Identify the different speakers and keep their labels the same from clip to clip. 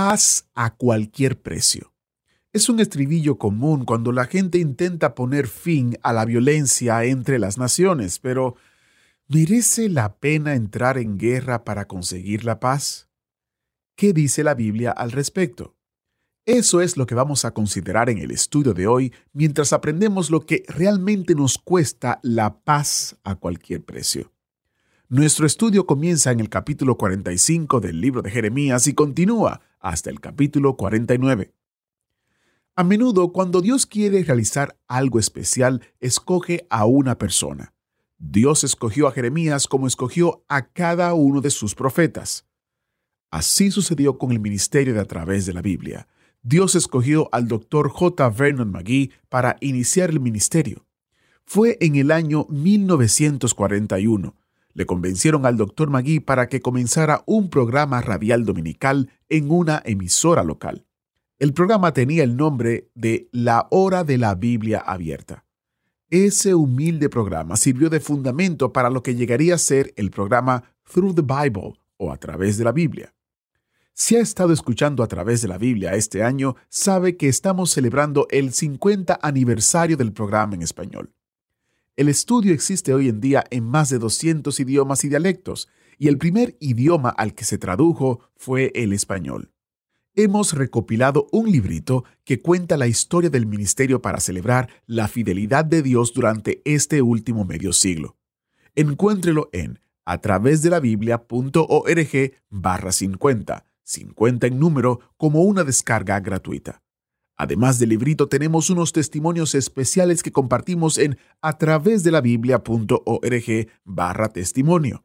Speaker 1: Paz a cualquier precio. Es un estribillo común cuando la gente intenta poner fin a la violencia entre las naciones, pero ¿merece la pena entrar en guerra para conseguir la paz? ¿Qué dice la Biblia al respecto? Eso es lo que vamos a considerar en el estudio de hoy mientras aprendemos lo que realmente nos cuesta la paz a cualquier precio. Nuestro estudio comienza en el capítulo 45 del libro de Jeremías y continúa hasta el capítulo 49. A menudo, cuando Dios quiere realizar algo especial, escoge a una persona. Dios escogió a Jeremías como escogió a cada uno de sus profetas. Así sucedió con el ministerio de a través de la Biblia. Dios escogió al doctor J. Vernon McGee para iniciar el ministerio. Fue en el año 1941. Le convencieron al doctor McGee para que comenzara un programa radial dominical en una emisora local. El programa tenía el nombre de La Hora de la Biblia Abierta. Ese humilde programa sirvió de fundamento para lo que llegaría a ser el programa Through the Bible o a través de la Biblia. Si ha estado escuchando a través de la Biblia este año, sabe que estamos celebrando el 50 aniversario del programa en español. El estudio existe hoy en día en más de 200 idiomas y dialectos, y el primer idioma al que se tradujo fue el español hemos recopilado un librito que cuenta la historia del ministerio para celebrar la fidelidad de Dios durante este último medio siglo. Encuéntrelo en a través de la biblia.org barra 50, 50 en número, como una descarga gratuita. Además del librito tenemos unos testimonios especiales que compartimos en a través de la biblia.org barra testimonio.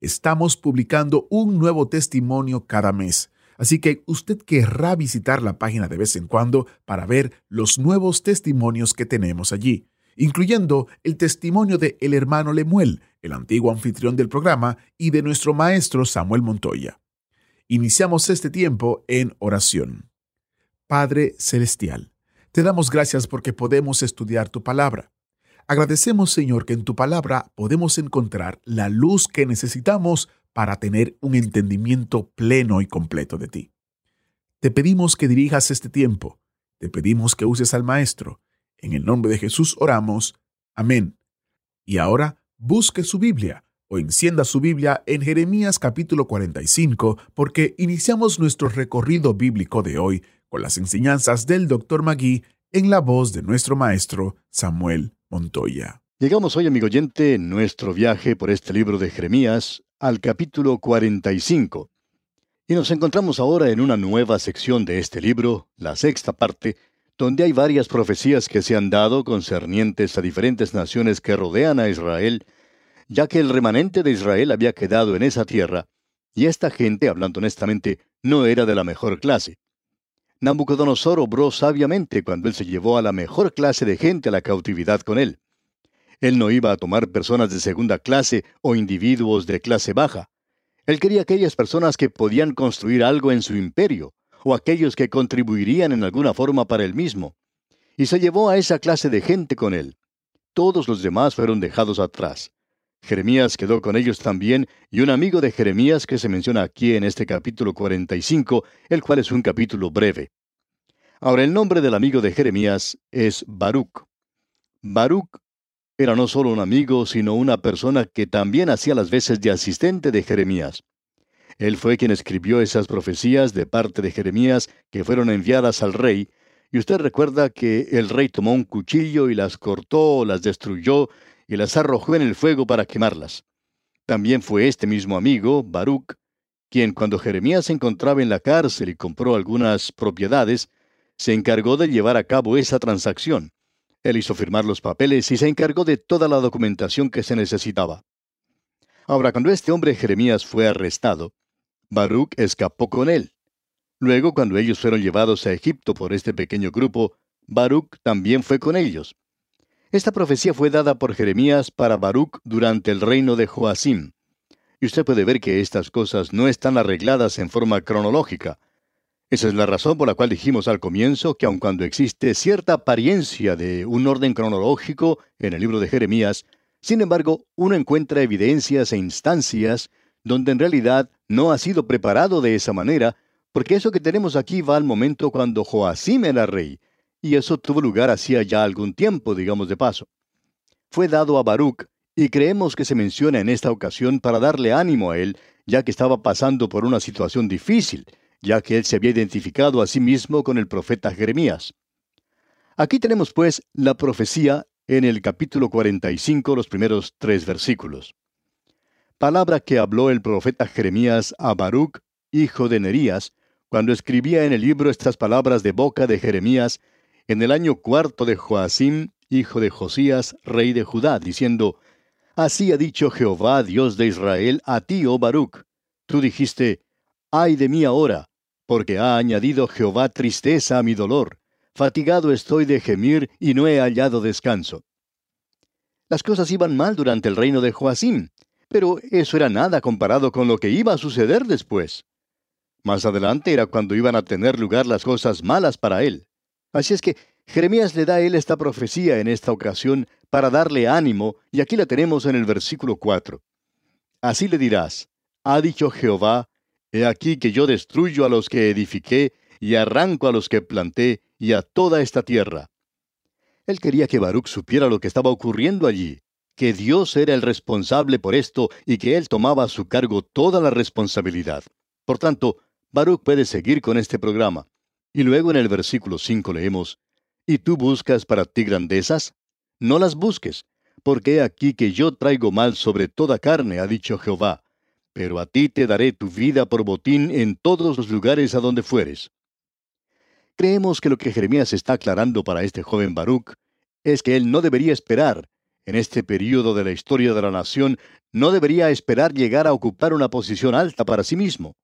Speaker 1: Estamos publicando un nuevo testimonio cada mes Así que usted querrá visitar la página de vez en cuando para ver los nuevos testimonios que tenemos allí, incluyendo el testimonio de el hermano Lemuel, el antiguo anfitrión del programa, y de nuestro maestro Samuel Montoya. Iniciamos este tiempo en oración. Padre Celestial, te damos gracias porque podemos estudiar tu palabra. Agradecemos, Señor, que en tu palabra podemos encontrar la luz que necesitamos para tener un entendimiento pleno y completo de ti. Te pedimos que dirijas este tiempo, te pedimos que uses al Maestro. En el nombre de Jesús oramos. Amén. Y ahora busque su Biblia o encienda su Biblia en Jeremías capítulo 45 porque iniciamos nuestro recorrido bíblico de hoy las enseñanzas del Dr. Magui en la voz de nuestro maestro Samuel Montoya.
Speaker 2: Llegamos hoy, amigo oyente, en nuestro viaje por este libro de Jeremías al capítulo 45. Y nos encontramos ahora en una nueva sección de este libro, la sexta parte, donde hay varias profecías que se han dado concernientes a diferentes naciones que rodean a Israel, ya que el remanente de Israel había quedado en esa tierra, y esta gente, hablando honestamente, no era de la mejor clase. Nabucodonosor obró sabiamente cuando él se llevó a la mejor clase de gente a la cautividad con él. Él no iba a tomar personas de segunda clase o individuos de clase baja. Él quería aquellas personas que podían construir algo en su imperio, o aquellos que contribuirían en alguna forma para él mismo. Y se llevó a esa clase de gente con él. Todos los demás fueron dejados atrás. Jeremías quedó con ellos también, y un amigo de Jeremías que se menciona aquí en este capítulo 45, el cual es un capítulo breve. Ahora el nombre del amigo de Jeremías es Baruch. Baruch era no solo un amigo, sino una persona que también hacía las veces de asistente de Jeremías. Él fue quien escribió esas profecías de parte de Jeremías que fueron enviadas al rey, y usted recuerda que el rey tomó un cuchillo y las cortó, las destruyó y las arrojó en el fuego para quemarlas. También fue este mismo amigo, Baruch, quien cuando Jeremías se encontraba en la cárcel y compró algunas propiedades, se encargó de llevar a cabo esa transacción. Él hizo firmar los papeles y se encargó de toda la documentación que se necesitaba. Ahora, cuando este hombre Jeremías fue arrestado, Baruch escapó con él. Luego, cuando ellos fueron llevados a Egipto por este pequeño grupo, Baruch también fue con ellos. Esta profecía fue dada por Jeremías para Baruch durante el reino de Joacim. Y usted puede ver que estas cosas no están arregladas en forma cronológica. Esa es la razón por la cual dijimos al comienzo que aun cuando existe cierta apariencia de un orden cronológico en el libro de Jeremías, sin embargo, uno encuentra evidencias e instancias donde en realidad no ha sido preparado de esa manera, porque eso que tenemos aquí va al momento cuando Joacim era rey, y eso tuvo lugar hacía ya algún tiempo, digamos de paso. Fue dado a Baruch, y creemos que se menciona en esta ocasión para darle ánimo a él, ya que estaba pasando por una situación difícil, ya que él se había identificado a sí mismo con el profeta Jeremías. Aquí tenemos pues la profecía en el capítulo 45, los primeros tres versículos. Palabra que habló el profeta Jeremías a Baruch, hijo de Nerías, cuando escribía en el libro estas palabras de boca de Jeremías, en el año cuarto de Joacim, hijo de Josías, rey de Judá, diciendo, Así ha dicho Jehová, Dios de Israel, a ti, oh Baruch. Tú dijiste, Ay de mí ahora, porque ha añadido Jehová tristeza a mi dolor. Fatigado estoy de gemir y no he hallado descanso. Las cosas iban mal durante el reino de Joacim, pero eso era nada comparado con lo que iba a suceder después. Más adelante era cuando iban a tener lugar las cosas malas para él. Así es que Jeremías le da a él esta profecía en esta ocasión para darle ánimo, y aquí la tenemos en el versículo 4. Así le dirás, ha dicho Jehová, he aquí que yo destruyo a los que edifiqué, y arranco a los que planté, y a toda esta tierra. Él quería que Baruch supiera lo que estaba ocurriendo allí, que Dios era el responsable por esto y que Él tomaba a su cargo toda la responsabilidad. Por tanto, Baruch puede seguir con este programa. Y luego en el versículo 5 leemos, ¿Y tú buscas para ti grandezas? no las busques, porque he aquí que yo traigo mal sobre toda carne, ha dicho Jehová. Pero a ti te daré tu vida por botín en todos los lugares a donde fueres. Creemos que lo que Jeremías está aclarando para este joven Baruch es que él no debería esperar, en este período de la historia de la nación, no debería esperar llegar a ocupar una posición alta para sí mismo.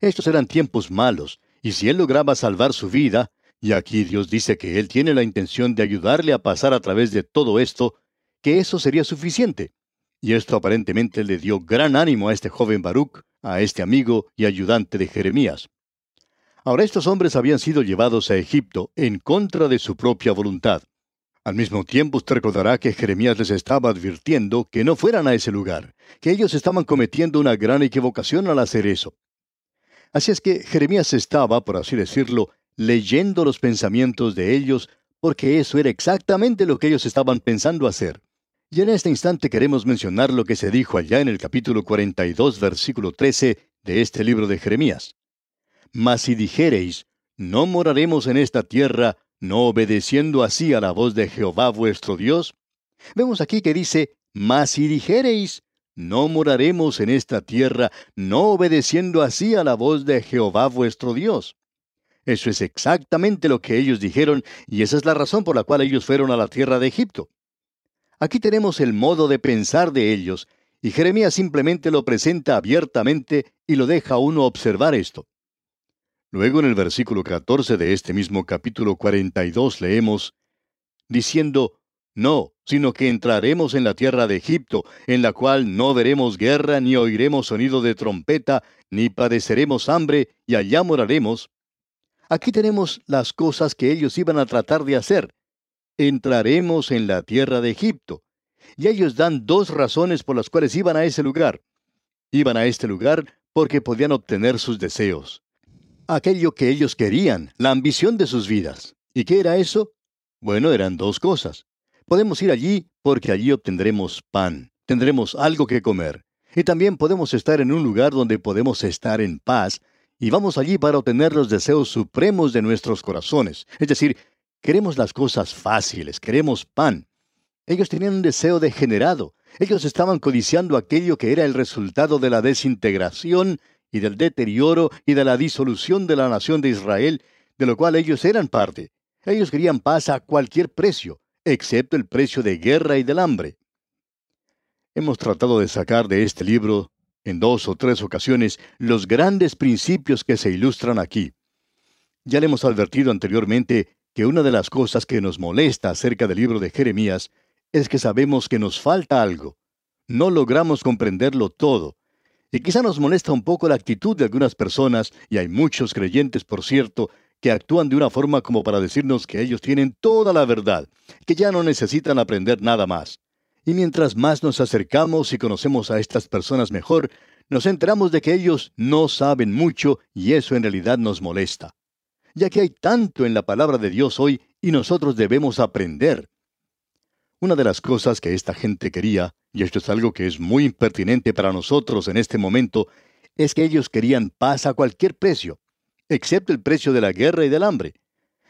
Speaker 2: Estos eran tiempos malos, y si él lograba salvar su vida, y aquí Dios dice que Él tiene la intención de ayudarle a pasar a través de todo esto, que eso sería suficiente. Y esto aparentemente le dio gran ánimo a este joven Baruch, a este amigo y ayudante de Jeremías. Ahora estos hombres habían sido llevados a Egipto en contra de su propia voluntad. Al mismo tiempo usted recordará que Jeremías les estaba advirtiendo que no fueran a ese lugar, que ellos estaban cometiendo una gran equivocación al hacer eso. Así es que Jeremías estaba, por así decirlo, leyendo los pensamientos de ellos, porque eso era exactamente lo que ellos estaban pensando hacer. Y en este instante queremos mencionar lo que se dijo allá en el capítulo 42, versículo 13 de este libro de Jeremías. Mas si dijereis, no moraremos en esta tierra, no obedeciendo así a la voz de Jehová vuestro Dios. Vemos aquí que dice, mas si dijereis, no moraremos en esta tierra, no obedeciendo así a la voz de Jehová vuestro Dios. Eso es exactamente lo que ellos dijeron y esa es la razón por la cual ellos fueron a la tierra de Egipto. Aquí tenemos el modo de pensar de ellos y Jeremías simplemente lo presenta abiertamente y lo deja a uno observar esto. Luego en el versículo 14 de este mismo capítulo 42 leemos, diciendo, No, sino que entraremos en la tierra de Egipto, en la cual no veremos guerra, ni oiremos sonido de trompeta, ni padeceremos hambre, y allá moraremos, Aquí tenemos las cosas que ellos iban a tratar de hacer. Entraremos en la tierra de Egipto. Y ellos dan dos razones por las cuales iban a ese lugar. Iban a este lugar porque podían obtener sus deseos. Aquello que ellos querían, la ambición de sus vidas. ¿Y qué era eso? Bueno, eran dos cosas. Podemos ir allí porque allí obtendremos pan, tendremos algo que comer. Y también podemos estar en un lugar donde podemos estar en paz y vamos allí para obtener los deseos supremos de nuestros corazones. Es decir, queremos las cosas fáciles, queremos pan. Ellos tenían un deseo degenerado. Ellos estaban codiciando aquello que era el resultado de la desintegración y del deterioro y de la disolución de la nación de Israel, de lo cual ellos eran parte. Ellos querían paz a cualquier precio, excepto el precio de guerra y del hambre. Hemos tratado de sacar de este libro en dos o tres ocasiones los grandes principios que se ilustran aquí. Ya le hemos advertido anteriormente que una de las cosas que nos molesta acerca del libro de Jeremías es que sabemos que nos falta algo. No logramos comprenderlo todo. Y quizá nos molesta un poco la actitud de algunas personas, y hay muchos creyentes, por cierto, que actúan de una forma como para decirnos que ellos tienen toda la verdad, que ya no necesitan aprender nada más. Y mientras más nos acercamos y conocemos a estas personas mejor, nos enteramos de que ellos no saben mucho y eso en realidad nos molesta. Ya que hay tanto en la palabra de Dios hoy y nosotros debemos aprender. Una de las cosas que esta gente quería, y esto es algo que es muy impertinente para nosotros en este momento, es que ellos querían paz a cualquier precio excepto el precio de la guerra y del hambre.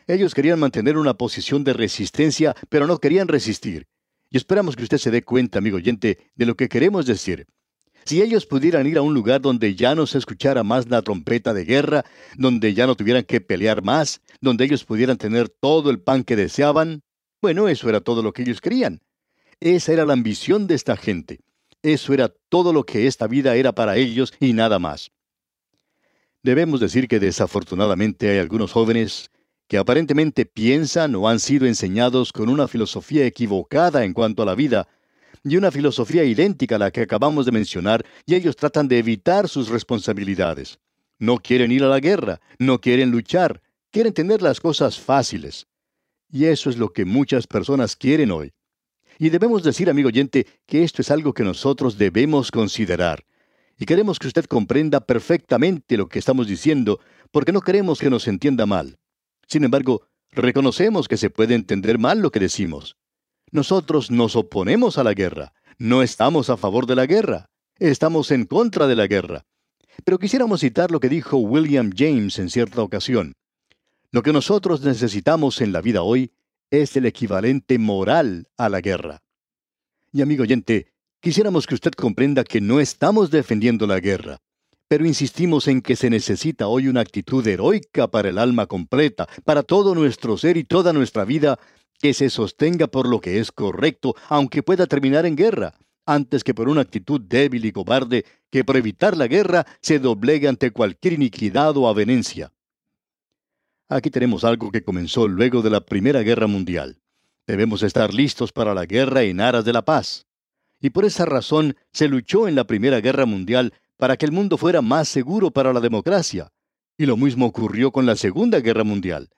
Speaker 2: Ellos querían mantener una posición de resistencia, pero no querían resistir. Y esperamos que usted se dé cuenta, amigo oyente, de lo que queremos decir. Si ellos pudieran ir a un lugar donde ya no se escuchara más la trompeta de guerra, donde ya no tuvieran que pelear más, donde ellos pudieran tener todo el pan que deseaban, bueno, eso era todo lo que ellos querían. Esa era la ambición de esta gente. Eso era todo lo que esta vida era para ellos y nada más. Debemos decir que desafortunadamente hay algunos jóvenes que aparentemente piensan o han sido enseñados con una filosofía equivocada en cuanto a la vida, y una filosofía idéntica a la que acabamos de mencionar, y ellos tratan de evitar sus responsabilidades. No quieren ir a la guerra, no quieren luchar, quieren tener las cosas fáciles. Y eso es lo que muchas personas quieren hoy. Y debemos decir, amigo oyente, que esto es algo que nosotros debemos considerar. Y queremos que usted comprenda perfectamente lo que estamos diciendo, porque no queremos que nos entienda mal. Sin embargo, reconocemos que se puede entender mal lo que decimos. Nosotros nos oponemos a la guerra, no estamos a favor de la guerra, estamos en contra de la guerra. Pero quisiéramos citar lo que dijo William James en cierta ocasión. Lo que nosotros necesitamos en la vida hoy es el equivalente moral a la guerra. Y amigo oyente, Quisiéramos que usted comprenda que no estamos defendiendo la guerra, pero insistimos en que se necesita hoy una actitud heroica para el alma completa, para todo nuestro ser y toda nuestra vida, que se sostenga por lo que es correcto, aunque pueda terminar en guerra, antes que por una actitud débil y cobarde que por evitar la guerra se doblegue ante cualquier iniquidad o avenencia. Aquí tenemos algo que comenzó luego de la Primera Guerra Mundial. Debemos estar listos para la guerra en aras de la paz y por esa razón se luchó en la Primera Guerra Mundial para que el mundo fuera más seguro para la democracia. Y lo mismo ocurrió con la Segunda Guerra Mundial.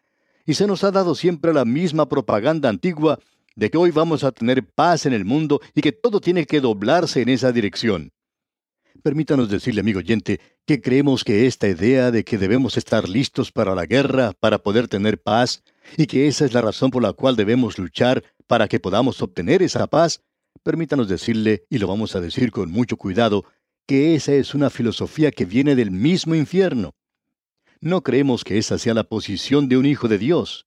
Speaker 2: Y se nos ha dado siempre la misma propaganda antigua de que hoy vamos a tener paz en el mundo y que todo tiene que doblarse en esa dirección. Permítanos decirle, amigo oyente, que creemos que esta idea de que debemos estar listos para la guerra, para poder tener paz, y que esa es la razón por la cual debemos luchar para que podamos obtener esa paz, Permítanos decirle, y lo vamos a decir con mucho cuidado, que esa es una filosofía que viene del mismo infierno. No creemos que esa sea la posición de un hijo de Dios.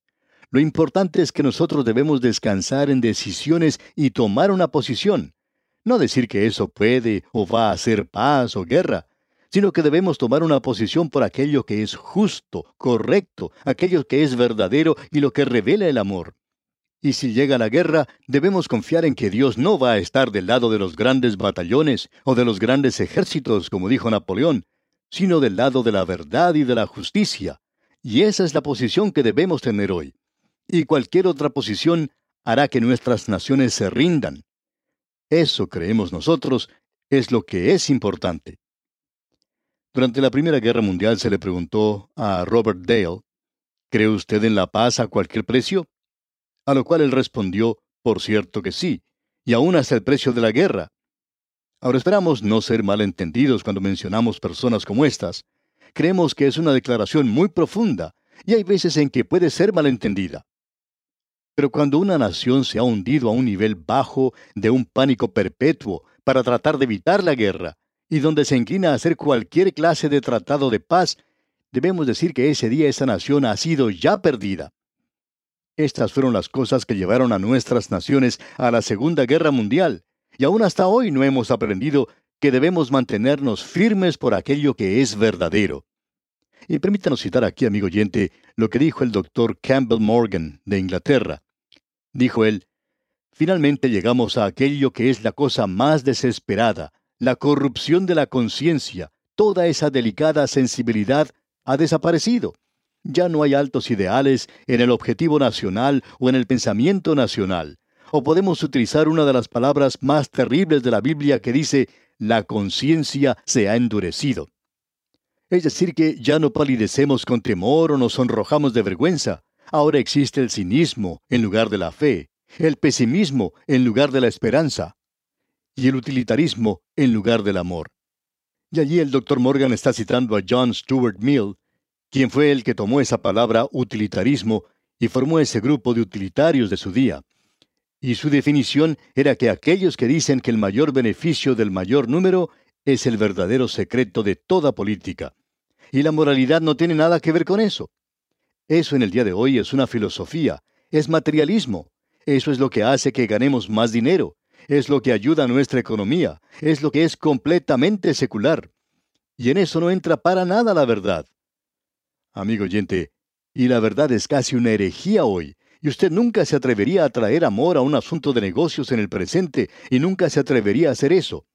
Speaker 2: Lo importante es que nosotros debemos descansar en decisiones y tomar una posición. No decir que eso puede o va a hacer paz o guerra, sino que debemos tomar una posición por aquello que es justo, correcto, aquello que es verdadero y lo que revela el amor. Y si llega la guerra, debemos confiar en que Dios no va a estar del lado de los grandes batallones o de los grandes ejércitos, como dijo Napoleón, sino del lado de la verdad y de la justicia. Y esa es la posición que debemos tener hoy. Y cualquier otra posición hará que nuestras naciones se rindan. Eso creemos nosotros es lo que es importante. Durante la Primera Guerra Mundial se le preguntó a Robert Dale, ¿cree usted en la paz a cualquier precio? A lo cual él respondió, por cierto que sí, y aún hasta el precio de la guerra. Ahora esperamos no ser malentendidos cuando mencionamos personas como estas. Creemos que es una declaración muy profunda, y hay veces en que puede ser malentendida. Pero cuando una nación se ha hundido a un nivel bajo de un pánico perpetuo para tratar de evitar la guerra, y donde se inclina a hacer cualquier clase de tratado de paz, debemos decir que ese día esa nación ha sido ya perdida. Estas fueron las cosas que llevaron a nuestras naciones a la Segunda Guerra Mundial, y aún hasta hoy no hemos aprendido que debemos mantenernos firmes por aquello que es verdadero. Y permítanos citar aquí, amigo oyente, lo que dijo el doctor Campbell Morgan de Inglaterra. Dijo él, Finalmente llegamos a aquello que es la cosa más desesperada, la corrupción de la conciencia, toda esa delicada sensibilidad ha desaparecido. Ya no hay altos ideales en el objetivo nacional o en el pensamiento nacional. O podemos utilizar una de las palabras más terribles de la Biblia que dice, la conciencia se ha endurecido. Es decir, que ya no palidecemos con temor o nos sonrojamos de vergüenza. Ahora existe el cinismo en lugar de la fe, el pesimismo en lugar de la esperanza, y el utilitarismo en lugar del amor. Y allí el doctor Morgan está citando a John Stuart Mill, quien fue el que tomó esa palabra utilitarismo y formó ese grupo de utilitarios de su día. Y su definición era que aquellos que dicen que el mayor beneficio del mayor número es el verdadero secreto de toda política. Y la moralidad no tiene nada que ver con eso. Eso en el día de hoy es una filosofía, es materialismo. Eso es lo que hace que ganemos más dinero, es lo que ayuda a nuestra economía, es lo que es completamente secular. Y en eso no entra para nada la verdad. Amigo oyente, y la verdad es casi una herejía hoy, y usted nunca se atrevería a traer amor a un asunto de negocios en el presente, y nunca se atrevería a hacer eso.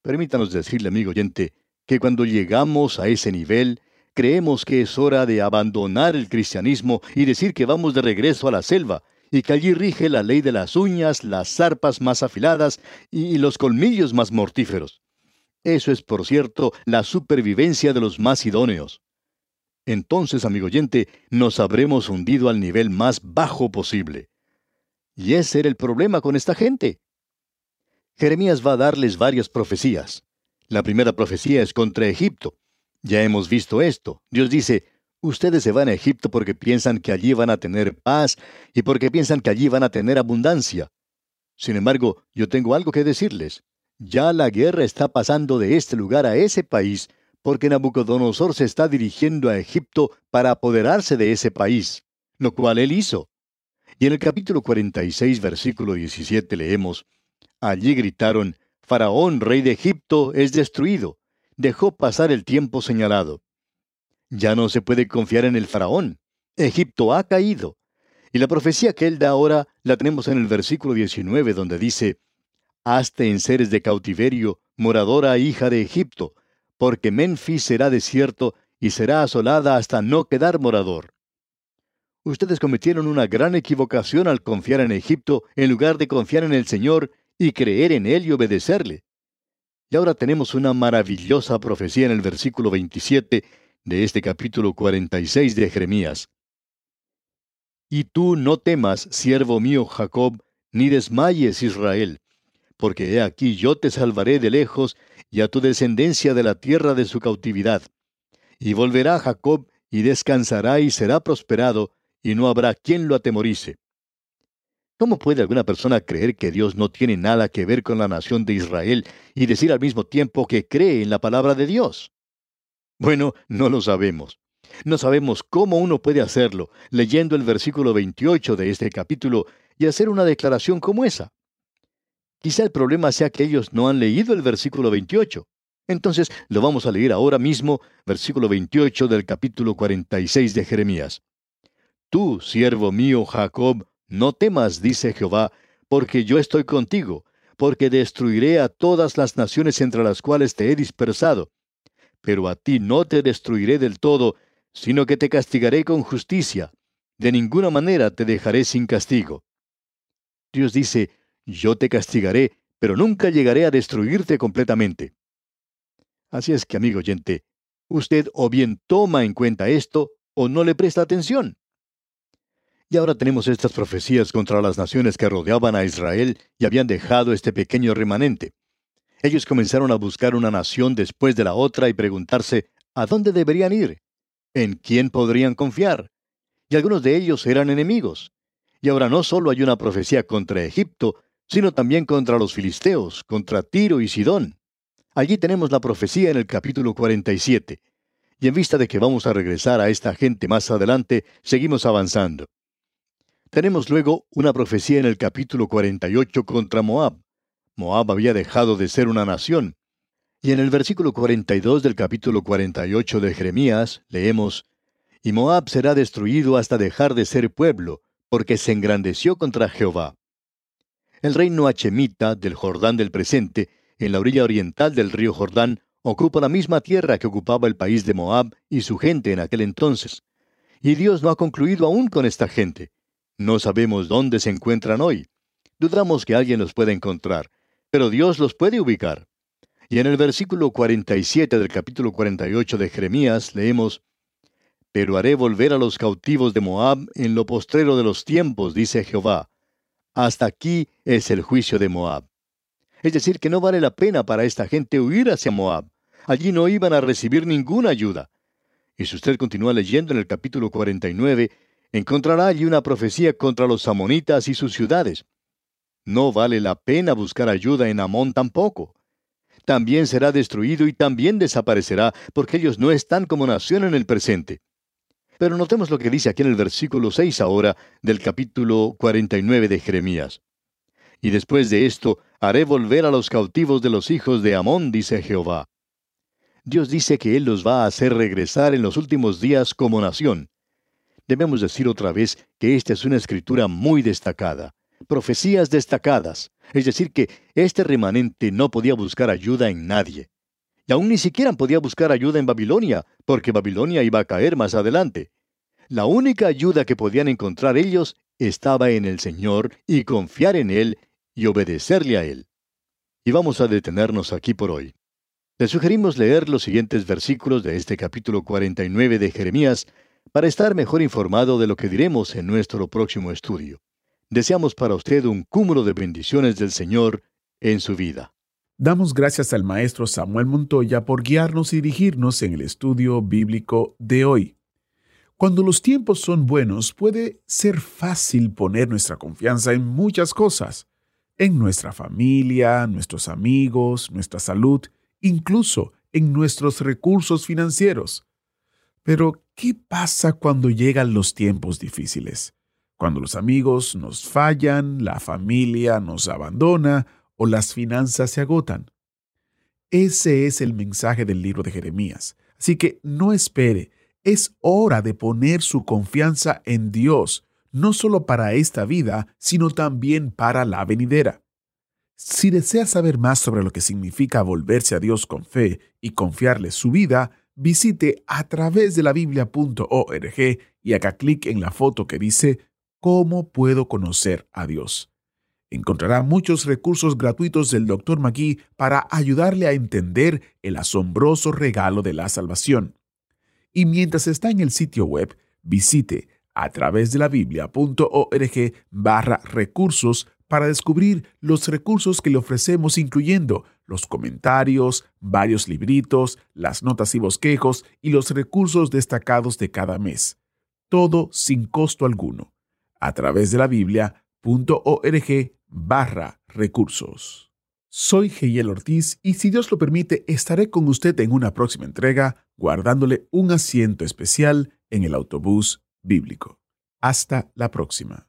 Speaker 2: Permítanos decirle, amigo oyente, que cuando llegamos a ese nivel, creemos que es hora de abandonar el cristianismo y decir que vamos de regreso a la selva, y que allí rige la ley de las uñas, las zarpas más afiladas y los colmillos más mortíferos. Eso es, por cierto, la supervivencia de los más idóneos. Entonces, amigo oyente, nos habremos hundido al nivel más bajo posible. Y ese era el problema con esta gente. Jeremías va a darles varias profecías. La primera profecía es contra Egipto. Ya hemos visto esto. Dios dice, Ustedes se van a Egipto porque piensan que allí van a tener paz y porque piensan que allí van a tener abundancia. Sin embargo, yo tengo algo que decirles. Ya la guerra está pasando de este lugar a ese país porque Nabucodonosor se está dirigiendo a Egipto para apoderarse de ese país, lo cual él hizo. Y en el capítulo 46, versículo 17 leemos, Allí gritaron, Faraón, rey de Egipto, es destruido. Dejó pasar el tiempo señalado. Ya no se puede confiar en el faraón. Egipto ha caído. Y la profecía que él da ahora la tenemos en el versículo 19, donde dice, Hazte en seres de cautiverio, moradora hija de Egipto, porque Menfis será desierto y será asolada hasta no quedar morador. Ustedes cometieron una gran equivocación al confiar en Egipto en lugar de confiar en el Señor y creer en Él y obedecerle. Y ahora tenemos una maravillosa profecía en el versículo 27 de este capítulo 46 de Jeremías. Y tú no temas, siervo mío Jacob, ni desmayes Israel, porque he aquí yo te salvaré de lejos y a tu descendencia de la tierra de su cautividad. Y volverá Jacob y descansará y será prosperado, y no habrá quien lo atemorice. ¿Cómo puede alguna persona creer que Dios no tiene nada que ver con la nación de Israel y decir al mismo tiempo que cree en la palabra de Dios? Bueno, no lo sabemos. No sabemos cómo uno puede hacerlo, leyendo el versículo 28 de este capítulo y hacer una declaración como esa. Quizá el problema sea que ellos no han leído el versículo 28. Entonces lo vamos a leer ahora mismo, versículo 28 del capítulo 46 de Jeremías. Tú, siervo mío Jacob, no temas, dice Jehová, porque yo estoy contigo, porque destruiré a todas las naciones entre las cuales te he dispersado, pero a ti no te destruiré del todo, sino que te castigaré con justicia. De ninguna manera te dejaré sin castigo. Dios dice, yo te castigaré, pero nunca llegaré a destruirte completamente. Así es que, amigo oyente, usted o bien toma en cuenta esto o no le presta atención. Y ahora tenemos estas profecías contra las naciones que rodeaban a Israel y habían dejado este pequeño remanente. Ellos comenzaron a buscar una nación después de la otra y preguntarse a dónde deberían ir, en quién podrían confiar. Y algunos de ellos eran enemigos. Y ahora no solo hay una profecía contra Egipto, sino también contra los filisteos, contra Tiro y Sidón. Allí tenemos la profecía en el capítulo 47. Y en vista de que vamos a regresar a esta gente más adelante, seguimos avanzando. Tenemos luego una profecía en el capítulo 48 contra Moab. Moab había dejado de ser una nación. Y en el versículo 42 del capítulo 48 de Jeremías leemos, Y Moab será destruido hasta dejar de ser pueblo, porque se engrandeció contra Jehová. El reino hachemita del Jordán del presente en la orilla oriental del río Jordán, ocupa la misma tierra que ocupaba el país de Moab y su gente en aquel entonces. Y Dios no ha concluido aún con esta gente. No sabemos dónde se encuentran hoy. Dudamos que alguien los pueda encontrar, pero Dios los puede ubicar. Y en el versículo 47 del capítulo 48 de Jeremías leemos, Pero haré volver a los cautivos de Moab en lo postrero de los tiempos, dice Jehová. Hasta aquí es el juicio de Moab. Es decir, que no vale la pena para esta gente huir hacia Moab. Allí no iban a recibir ninguna ayuda. Y si usted continúa leyendo en el capítulo 49, encontrará allí una profecía contra los amonitas y sus ciudades. No vale la pena buscar ayuda en Amón tampoco. También será destruido y también desaparecerá, porque ellos no están como nación en el presente. Pero notemos lo que dice aquí en el versículo 6 ahora del capítulo 49 de Jeremías. Y después de esto haré volver a los cautivos de los hijos de Amón, dice Jehová. Dios dice que Él los va a hacer regresar en los últimos días como nación. Debemos decir otra vez que esta es una escritura muy destacada profecías destacadas, es decir, que este remanente no podía buscar ayuda en nadie. Y aún ni siquiera podía buscar ayuda en Babilonia, porque Babilonia iba a caer más adelante. La única ayuda que podían encontrar ellos estaba en el Señor y confiar en Él y obedecerle a Él. Y vamos a detenernos aquí por hoy. Le sugerimos leer los siguientes versículos de este capítulo 49 de Jeremías para estar mejor informado de lo que diremos en nuestro próximo estudio. Deseamos para usted un cúmulo de bendiciones del Señor en su vida.
Speaker 1: Damos gracias al maestro Samuel Montoya por guiarnos y dirigirnos en el estudio bíblico de hoy. Cuando los tiempos son buenos, puede ser fácil poner nuestra confianza en muchas cosas, en nuestra familia, nuestros amigos, nuestra salud, incluso en nuestros recursos financieros. Pero, ¿qué pasa cuando llegan los tiempos difíciles? cuando los amigos nos fallan, la familia nos abandona o las finanzas se agotan. Ese es el mensaje del libro de Jeremías. Así que no espere, es hora de poner su confianza en Dios, no solo para esta vida, sino también para la venidera. Si desea saber más sobre lo que significa volverse a Dios con fe y confiarle su vida, visite a través de la biblia.org y haga clic en la foto que dice ¿Cómo puedo conocer a Dios? Encontrará muchos recursos gratuitos del Dr. McGee para ayudarle a entender el asombroso regalo de la salvación. Y mientras está en el sitio web, visite a través de la biblia.org barra recursos para descubrir los recursos que le ofrecemos incluyendo los comentarios, varios libritos, las notas y bosquejos y los recursos destacados de cada mes. Todo sin costo alguno a través de la biblia.org barra recursos. Soy Geyel Ortiz y si Dios lo permite estaré con usted en una próxima entrega guardándole un asiento especial en el autobús bíblico. Hasta la próxima.